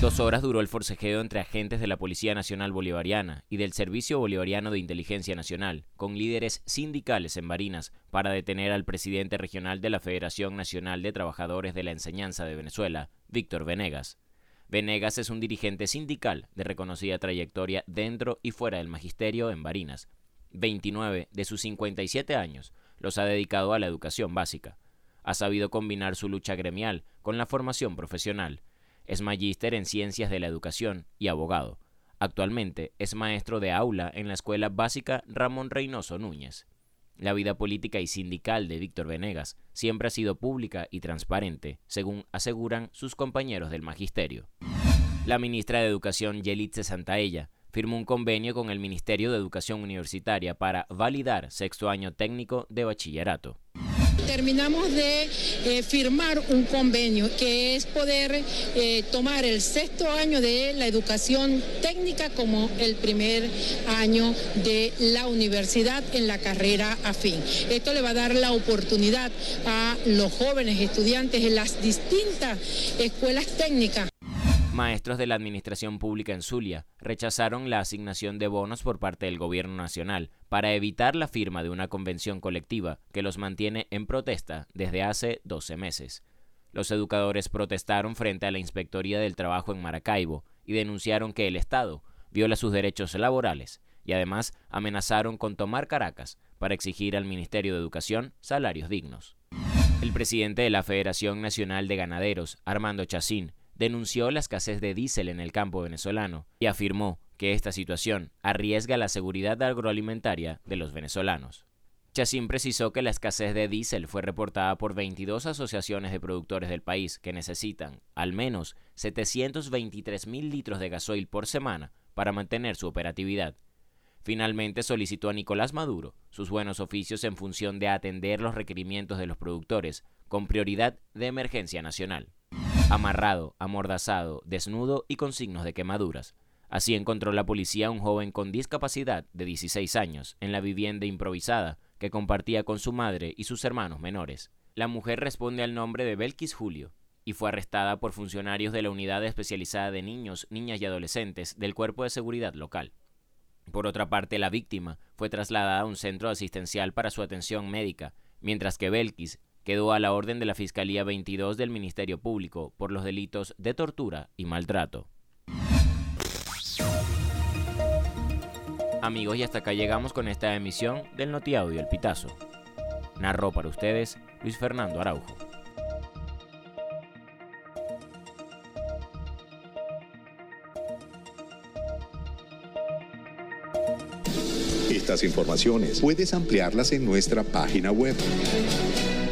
Dos horas duró el forcejeo entre agentes de la Policía Nacional Bolivariana y del Servicio Bolivariano de Inteligencia Nacional, con líderes sindicales en Barinas, para detener al presidente regional de la Federación Nacional de Trabajadores de la Enseñanza de Venezuela, Víctor Venegas. Venegas es un dirigente sindical de reconocida trayectoria dentro y fuera del magisterio en Barinas. 29 de sus 57 años los ha dedicado a la educación básica. Ha sabido combinar su lucha gremial con la formación profesional es magíster en Ciencias de la Educación y abogado. Actualmente es maestro de aula en la Escuela Básica Ramón Reynoso Núñez. La vida política y sindical de Víctor Venegas siempre ha sido pública y transparente, según aseguran sus compañeros del magisterio. La ministra de Educación Yelitze Santaella firmó un convenio con el Ministerio de Educación Universitaria para validar sexto año técnico de bachillerato terminamos de eh, firmar un convenio que es poder eh, tomar el sexto año de la educación técnica como el primer año de la universidad en la carrera afín. Esto le va a dar la oportunidad a los jóvenes estudiantes en las distintas escuelas técnicas Maestros de la Administración Pública en Zulia rechazaron la asignación de bonos por parte del Gobierno Nacional para evitar la firma de una convención colectiva que los mantiene en protesta desde hace 12 meses. Los educadores protestaron frente a la Inspectoría del Trabajo en Maracaibo y denunciaron que el Estado viola sus derechos laborales y además amenazaron con tomar Caracas para exigir al Ministerio de Educación salarios dignos. El presidente de la Federación Nacional de Ganaderos, Armando Chacín, denunció la escasez de diésel en el campo venezolano y afirmó que esta situación arriesga la seguridad agroalimentaria de los venezolanos. Chacín precisó que la escasez de diésel fue reportada por 22 asociaciones de productores del país que necesitan al menos 723 mil litros de gasoil por semana para mantener su operatividad. Finalmente solicitó a Nicolás Maduro sus buenos oficios en función de atender los requerimientos de los productores con prioridad de emergencia nacional amarrado, amordazado, desnudo y con signos de quemaduras. Así encontró la policía a un joven con discapacidad de 16 años en la vivienda improvisada que compartía con su madre y sus hermanos menores. La mujer responde al nombre de Belkis Julio y fue arrestada por funcionarios de la Unidad Especializada de Niños, Niñas y Adolescentes del Cuerpo de Seguridad Local. Por otra parte, la víctima fue trasladada a un centro asistencial para su atención médica, mientras que Belkis quedó a la orden de la Fiscalía 22 del Ministerio Público por los delitos de tortura y maltrato. Amigos, y hasta acá llegamos con esta emisión del Notiaudio El Pitazo. Narró para ustedes Luis Fernando Araujo. Estas informaciones puedes ampliarlas en nuestra página web